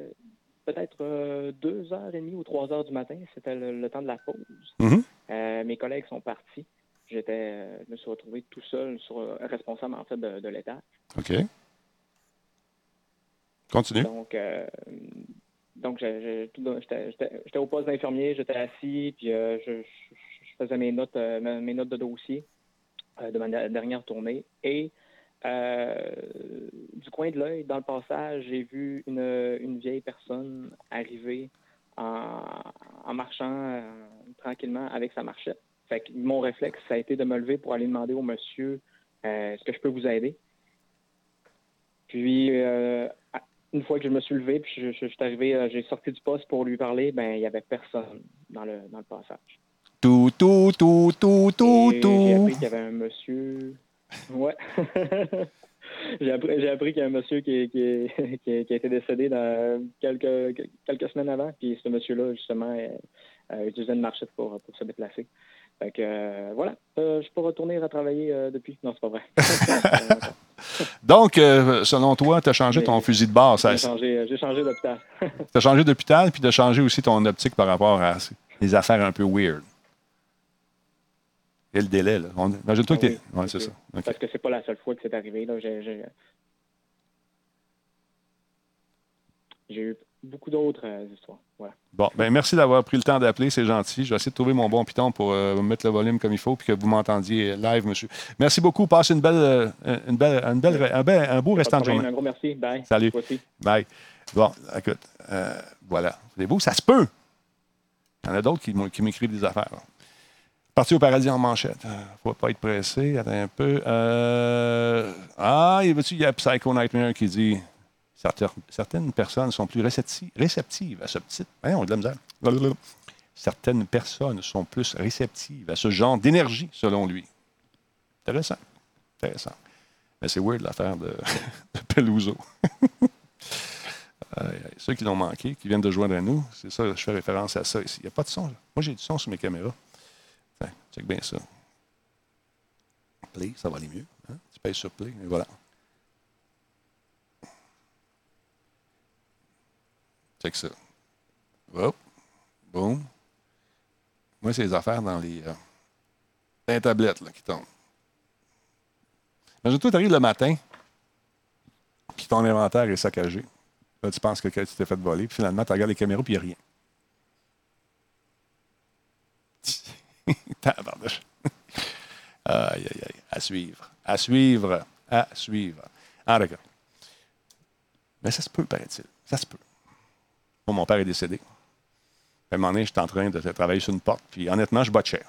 peut-être deux heures et demie ou trois heures du matin. C'était le, le temps de la pause. Mhm. Euh, mes collègues sont partis. J'étais, euh, je me suis retrouvé tout seul, sur, euh, responsable en fait de, de l'étage. OK. Continue. Donc, euh, donc j'étais au poste d'infirmier, j'étais assis, puis euh, je, faisais mes notes, euh, mes notes de dossier de ma der- dernière tournée. Et du coin de l'œil, dans le passage, j'ai vu une, une vieille personne arriver en, en marchant tranquillement avec sa marchette. Fait que mon réflexe, ça a été de me lever pour aller demander au monsieur euh, est-ce que je peux vous aider? Puis, euh, une fois que je me suis levé, puis je, je- je suis arrivé, euh, j'ai sorti du poste pour lui parler, ben il y avait personne dans le, dans le passage. Tout, tout, tout, tout, tout, Et J'ai tout. appris qu'il y avait un monsieur. Ouais. [LAUGHS] j'ai appris, appris qu'il y a un monsieur qui, qui, [LAUGHS] qui, qui a été décédé dans quelques, quelques semaines avant. Puis ce monsieur-là, justement, euh, utilisait une marchette pour, pour se déplacer. Fait que euh, voilà. Euh, je peux retourner à travailler euh, depuis. Non, c'est pas vrai. [LAUGHS] Donc, selon toi, tu as changé ton Mais- fusil de base. j'ai changé, j'ai changé d'hôpital. [LAUGHS] Tu as changé d'hôpital, puis tu as changé aussi ton optique par rapport à les affaires un peu weird. Et le délai, là. On- Imagine-toi que Ah t'es. oui, Ouais, c'est ça. Parce que c'est pas la seule fois que c'est arrivé. Là. J'ai eu beaucoup d'autres euh, histoires. Voilà. Bon, ben merci d'avoir pris le temps d'appeler, c'est gentil. Je vais essayer de trouver mon bon piton pour euh, mettre le volume comme il faut puis que vous m'entendiez live, monsieur. Merci beaucoup. Passez une belle, euh, une belle, une belle, un, bel- un beau restant de journée. Un gros merci. Bye. Salut. Bye. Bon, écoute, euh, voilà. C'est beau, ça se peut. Il y en a d'autres qui, m'écrivent des affaires. là. Parti au paradis en manchette. Il ne faut pas être pressé. Attends un peu. Ah, il y a Psycho Nightmare qui dit certaines, personnes sont plus récepti- réceptives à ce petit. Voyons, on. Certaines personnes sont plus réceptives à ce genre d'énergie, selon lui. Intéressant. Intéressant. Mais c'est weird l'affaire de, [LAUGHS] de Peluso. Aïe. [LAUGHS] Ceux qui l'ont manqué, qui viennent de joindre à nous, c'est ça, je fais référence à ça ici. Il n'y a pas de son. Moi, j'ai du son sur mes caméras. Tiens, check bien ça. Play, ça va aller mieux. hein? Tu payes sur play, et voilà. Ça. Hop. Boum. Moi, c'est les affaires dans les, euh, tablettes qui tombent. Imagine-toi, tu arrives le matin, puis ton inventaire est saccagé. Là, tu penses que tu t'es fait voler, puis finalement, tu regardes les caméras, puis il n'y a rien. [LAUGHS] Aïe, aïe, aïe. À suivre. À suivre. À suivre. Ah, d'accord. Mais ça se peut, paraît-il. Ça se peut. Mon père est décédé. À un moment donné, j'étais en train de travailler sur une porte, puis honnêtement, je cher.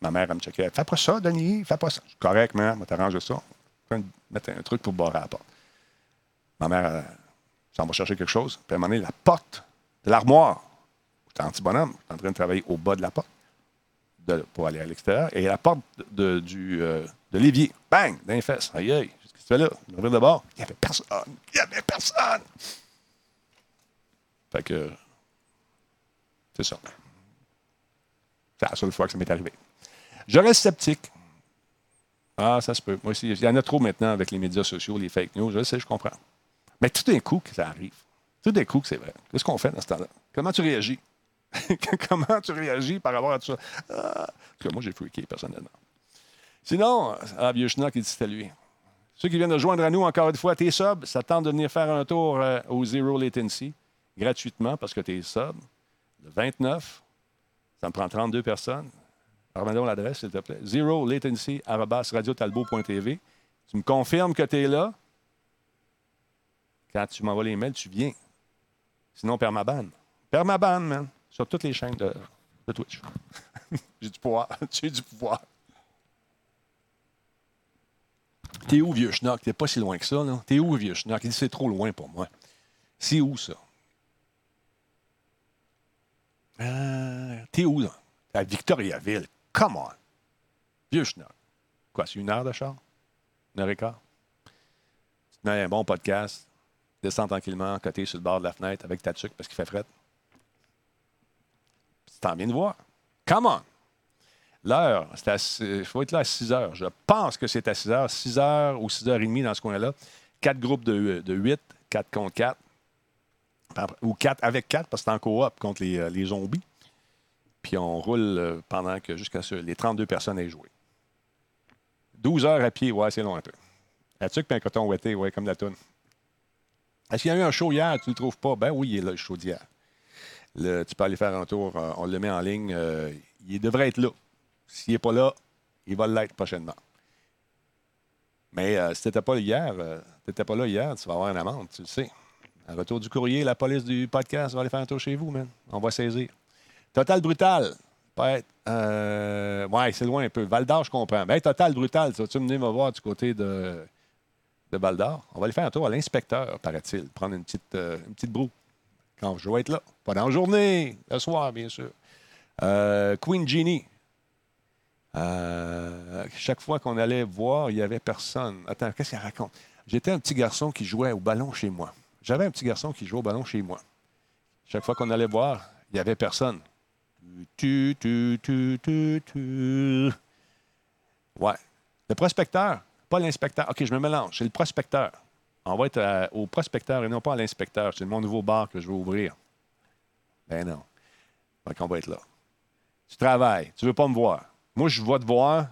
Ma mère, elle me checkait. Fais pas ça, Denis, fais pas ça. Je suis correct, man, on t'arrange ça. Je vais mettre un truc pour barrer à la porte. Ma mère, elle s'en va chercher quelque chose. Puis à un moment donné, la porte de l'armoire. J'étais anti-bonhomme. J'étais en train de travailler au bas de la porte pour aller à l'extérieur. Et la porte de, du, euh, de l'évier. Bang! Dans les fesses. Aïe, aïe. Qu'est-ce que tu fais là? Reviens de bord. Il n'y avait personne. Il n'y avait personne. Fait que. C'est ça. C'est la seule fois que ça m'est arrivé. Je reste sceptique. Ah, ça se peut. Moi aussi, il y en a trop maintenant avec les médias sociaux, les fake news. Je sais, je comprends. Mais tout d'un coup que ça arrive. Tout d'un coup que c'est vrai. Qu'est-ce qu'on fait dans ce temps-là? Comment tu réagis? [LAUGHS] Comment tu réagis par rapport à tout ça? Ah, tout cas, moi, j'ai freaké personnellement. Sinon, ah, vieux il dit c'était lui. Ceux qui viennent de joindre à nous, encore une fois, tes subs, ça tente de venir faire un tour euh, au Zero Latency gratuitement parce que t'es sub. Le 29, ça me prend 32 personnes. Remets-donc l'adresse, s'il te plaît. Zero Latency, radiotalbo.tv. Tu me confirmes que tu es là? Quand tu m'envoies les mails, tu viens. Sinon, permaban. Permaban, man. Sur toutes les chaînes de, de Twitch. [LAUGHS] J'ai du pouvoir. [LAUGHS] J'ai du pouvoir. T'es où, vieux schnock? T'es pas si loin que ça, là. T'es où, vieux schnock? Il dit c'est trop loin pour moi. C'est où, ça? Euh, T'es où, là? À Victoriaville. Come on! Vieux schnock. Quoi, c'est une heure de char? Une heure et quart? Tu te mets un bon podcast, descends tranquillement, côté sur le bord de la fenêtre avec ta tuque parce qu'il fait fret. Tu t'en viens de voir. Come on! L'heure, il faut être là à 6 heures. Je pense que c'est à 6 heures. 6 heures ou 6 heures et demie dans ce coin-là. Quatre groupes de, de 8, 4 contre 4. Ou 4 avec 4 parce que c'est en coop contre les, euh, les zombies. Puis on roule euh, pendant que jusqu'à ce les 32 personnes aient joué. 12 heures à pied, ouais, c'est long un peu. La tuque puis un coton ouetté, ouais, comme la toune. Est-ce qu'il y a eu un show hier, tu ne le trouves pas? Ben oui, il est là, le show d'hier. Tu peux aller faire un tour, euh, on le met en ligne. il devrait être là. S'il n'est pas là, il va l'être prochainement. Mais si tu n'étais pas, hier, euh, pas là hier, tu vas avoir une amende, tu le sais. À retour du courrier, la police du podcast va aller faire un tour chez vous, man. On va saisir. Total Brutal. Euh, ouais, c'est loin un peu. Val d'Or, je comprends. Ben, Total Brutal, ça, tu venir me voir du côté de, de Val d'Or. On va aller faire un tour à l'inspecteur, paraît-il. Prendre une petite, euh, une petite broue. Quand je vais être là. Pas dans la journée, le soir, bien sûr. Euh, Queen Genie. Euh, chaque fois qu'on allait voir, il n'y avait personne. Attends, qu'est-ce qu'elle raconte? J'étais un petit garçon qui jouait au ballon chez moi. J'avais un petit garçon qui jouait au ballon chez moi. Chaque fois qu'on allait voir, il n'y avait personne. Tu, tu, tu, tu, tu. Ouais. Le prospecteur, pas l'inspecteur. OK, je me mélange. C'est le prospecteur. On va être au prospecteur et non pas à l'inspecteur. C'est mon nouveau bar que je vais ouvrir. Ben non. Donc, on va être là. Tu travailles. Tu ne veux pas me voir. Moi, je vais te voir.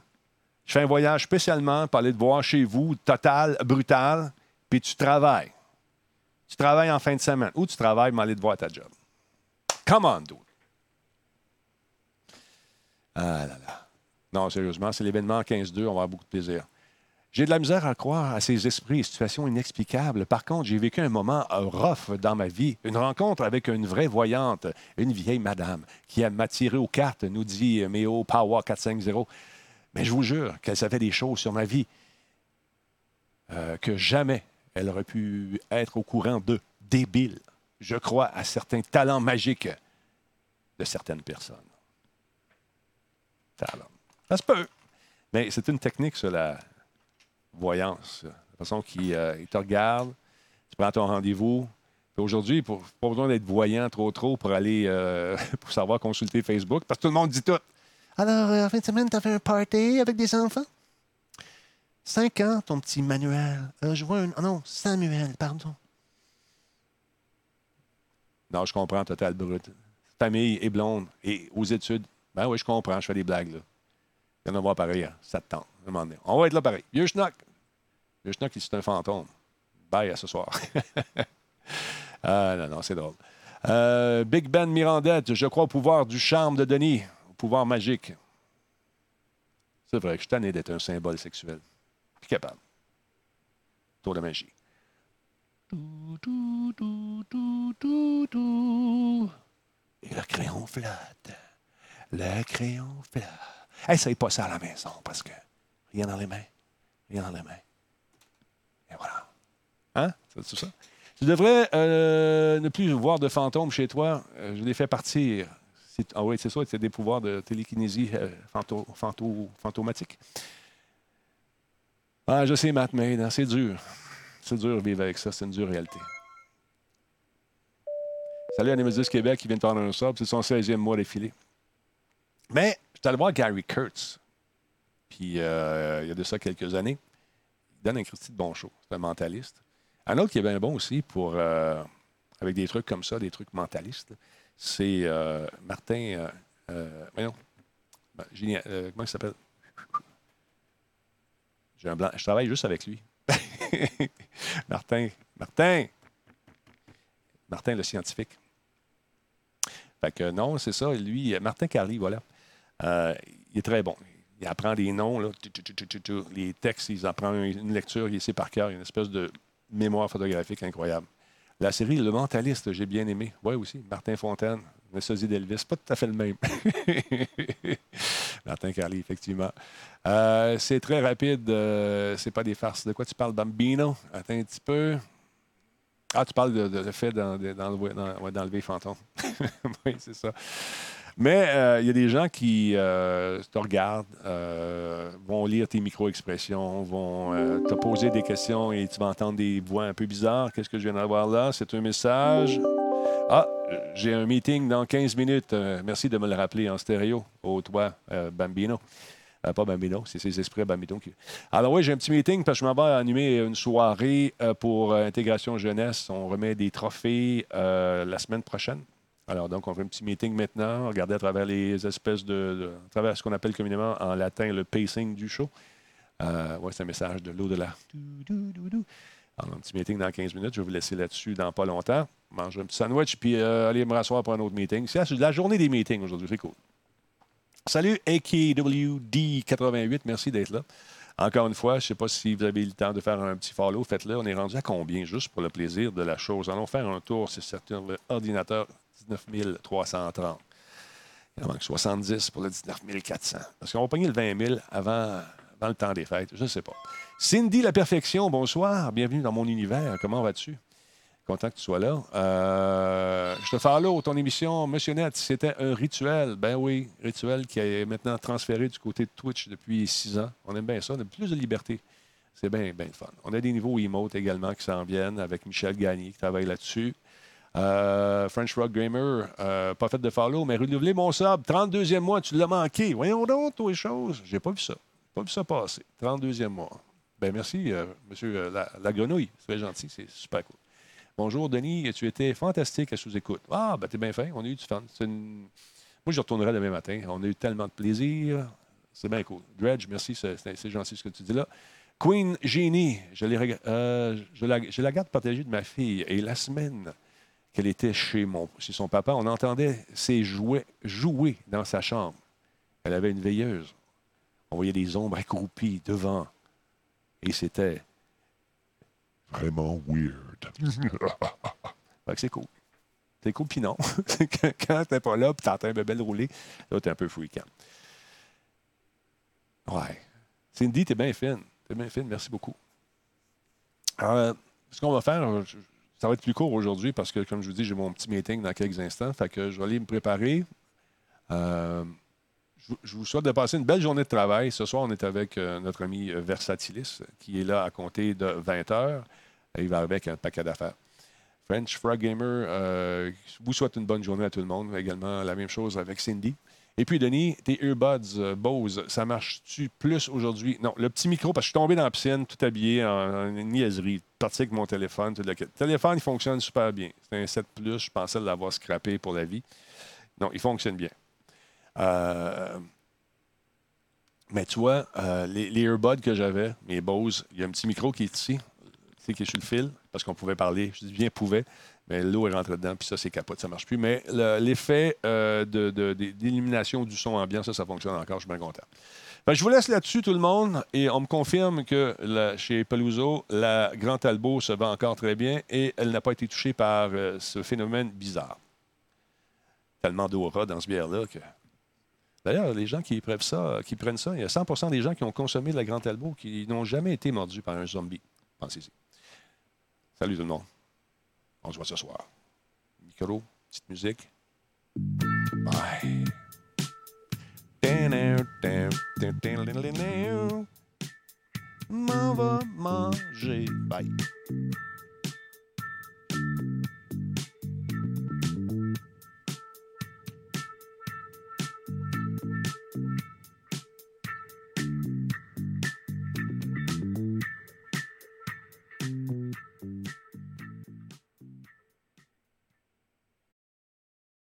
Je fais un voyage spécialement pour aller te voir chez vous, total, brutal, puis tu travailles. Tu travailles en fin de semaine ou tu travailles pour aller te voir à ta job. Come on, dude. Ah là là. Non, sérieusement, c'est l'événement 15-2. On va avoir beaucoup de plaisir. J'ai de la misère à croire à ces esprits et situations inexplicables. Par contre, j'ai vécu un moment euh, rough dans ma vie. Une rencontre avec une vraie voyante, une vieille madame, qui m'a tiré aux cartes, nous dit Méo Power 450. Mais je vous jure qu'elle savait des choses sur ma vie euh, que jamais elle aurait pu être au courant de. Débile. Je crois à certains talents magiques de certaines personnes. Talent. Ça se peut. Mais c'est une technique, ça, la voyance. La façon qu'il euh, te regarde, tu prends ton rendez-vous. Aujourd'hui, pas besoin d'être voyant trop trop pour aller euh, [LAUGHS] pour savoir consulter Facebook, parce que tout le monde dit tout. Alors, euh, en fin de semaine, tu as fait un party avec des enfants? Cinq ans, ton petit Manuel. Euh, je vois un. ah non, Samuel, pardon. Non, je comprends, total brut. Famille et blonde et aux études. Ben oui, je comprends, je fais des blagues, là. Il y en a voir pareil, hein. ça te tente. On va être là pareil. Vieux schnock. Vieux c'est un fantôme. Bye à ce soir. [LAUGHS] ah non, non, c'est drôle. Euh, Big Ben Mirandette, je crois au pouvoir du charme de Denis, au pouvoir magique. C'est vrai que je suis tanné d'être un symbole sexuel. Plus capable. Tour de magie. Et le crayon flotte. Le crayon flotte. Essaye pas ça à la maison parce que rien dans les mains. Rien dans les mains. Et voilà. Hein? C'est tout ça? Tu devrais euh, ne plus voir de fantômes chez toi. Euh, je les fais partir. Ah oui, c'est ça, c'est des pouvoirs de télékinésie euh, fanto, fanto- fantomatiques. Ah, je sais, Matt Maid, hein, c'est dur. C'est dur de vivre avec ça, c'est une dure réalité. Salut à Québec qui vient de prendre un sub, c'est son 16e mois défilé. Mais je suis allé voir Gary Kurtz. Puis euh, il y a de ça quelques années. Il donne un Christy de bon show. C'est un mentaliste. Un autre qui est bien bon aussi pour euh, avec des trucs comme ça, des trucs mentalistes, c'est euh, Martin. Euh, voyons. Ben, génial. Comment il s'appelle? Je travaille juste avec lui. [LAUGHS] Martin, Martin, Martin le scientifique. Fait que non, c'est ça. Lui, Martin Carly, voilà. Euh, il est très bon. Il apprend des noms, les textes, il en prend une lecture, il sait par cœur. Une espèce de mémoire photographique incroyable. La série Le Mentaliste, j'ai bien aimé. Oui, aussi. Martin Fontaine, le sosie d'Elvis. Pas tout à fait le même. [LAUGHS] Martin Carly, effectivement. Euh, c'est très rapide. euh, c'est pas des farces. De quoi tu parles, Bambino? Attends un petit peu. Ah, tu parles de, de- fait d'en- de- d'enlever dans, ouais, d'enlever Fantôme. [LAUGHS] oui, c'est ça. Mais euh, il y a des gens qui euh, te regardent, euh, vont lire tes micro-expressions, vont te poser des questions et tu vas entendre des voix un peu bizarres. Qu'est-ce que je viens d'avoir là? C'est un message. Ah, j'ai un meeting dans 15 minutes. Merci de me le rappeler en stéréo toit, euh, Bambino. Pas Bambino, c'est ses esprits Bambino. Qui... Alors oui, j'ai un petit meeting parce que je m'en vais animer une soirée pour Intégration Jeunesse. On remet des trophées la semaine prochaine. Alors donc, on fait un petit meeting maintenant, regarder à travers les espèces de... à travers ce qu'on appelle communément en latin le pacing du show. Euh, ouais, c'est un message de l'au-delà. Alors, un petit meeting dans 15 minutes. Je vais vous laisser là-dessus dans pas longtemps. Manger un petit sandwich, puis euh, aller me rasseoir pour un autre meeting. C'est la journée des meetings aujourd'hui. C'est cool. Salut AKWD88, merci d'être là. Encore une fois, je ne sais pas si vous avez eu le temps de faire un petit follow, faites-le. On est rendu à combien, juste pour le plaisir de la chose? Allons faire un tour sur certains ordinateurs 19 330. Il en manque 70 pour le 19 400. Parce qu'on va pogner le 20 000 avant, avant le temps des fêtes. Je ne sais pas. Cindy La Perfection, bonsoir. Bienvenue dans mon univers. Comment vas-tu? Content que tu sois là. Euh, je te follow, ton émission Monsieur Net, c'était un rituel. Ben oui, rituel qui est maintenant transféré du côté de Twitch depuis six ans. On aime bien ça, on a plus de liberté. C'est bien, bien fun. On a des niveaux emotes également qui s'en viennent avec Michel Gagné qui travaille là-dessus. Euh, French Rock Gamer, euh, pas fait de follow, mais renouvelé mon sub. 32e mois, tu l'as manqué. Voyons donc, toi, les choses. J'ai pas vu ça. Pas vu ça passer. 32e mois. Ben merci, euh, monsieur euh, la, grenouille. C'est très gentil, c'est super cool. Bonjour, Denis. Tu étais fantastique à sous-écoute. Ah, ben t'es bien fin. On a eu du fun. Moi, je retournerai demain matin. On a eu tellement de plaisir. C'est bien cool. Dredge, merci. C'est gentil ce que tu dis là. Queen Genie, je, la, je la garde partagée de ma fille. Et la semaine qu'elle était chez, mon, chez son papa, on entendait ses jouets jouer dans sa chambre. Elle avait une veilleuse. On voyait des ombres accroupies devant. Et c'était vraiment weird. [LAUGHS] Fait que c'est cool. C'est cool, puis non. [LAUGHS] quand t'es pas là, puis t'entends un bébé rouler, là, t'es un peu freakant. Ouais. Cindy, t'es bien fine. T'es bien fine, merci beaucoup. Euh, ce qu'on va faire, je- ça va être plus court aujourd'hui parce que, comme je vous dis, j'ai mon petit meeting dans quelques instants. Fait que je vais aller me préparer. Euh, je, vous souhaite de passer une belle journée de travail. Ce soir, on est avec euh, notre ami euh, Versatilis, qui est là à compter de 20 heures. Il va avec un paquet d'affaires. French Frog Gamer euh, vous souhaite une bonne journée à tout le monde. Également, la même chose avec Cindy. Et puis, Denis, tes earbuds euh, Bose, ça marche-tu plus aujourd'hui? Non, le petit micro, parce que je suis tombé dans la piscine, tout habillé en, niaiserie, parti avec mon téléphone. Tout le, le téléphone, il fonctionne super bien. C'est un 7 Plus, je pensais l'avoir scrappé pour la vie. Non, il fonctionne bien. Euh, mais tu vois, euh, les, les earbuds que j'avais, mes Bose, il y a un petit micro qui est ici, sais, qui est sur le fil, parce qu'on pouvait parler. Je dis bien pouvait, mais l'eau est rentrée dedans, puis ça, c'est capote, ça marche plus. Mais le- l'effet euh, de- de- de- d'élimination du son ambiant, ça, ça fonctionne encore, je suis bien content. Je vous laisse là-dessus, tout le monde, et on me confirme que chez Peluso, la Grand Albo se vend encore très bien et elle n'a pas été touchée par euh, ce phénomène bizarre. Tellement d'aura dans ce bière-là que. D'ailleurs, les gens qui prennent ça, il y a 100% des gens qui ont consommé la Grand Albo qui n'ont jamais été mordus par un zombie. Pensez-y. Salut tout le monde. On se voit ce soir. Micro, petite musique. Bye. Bye.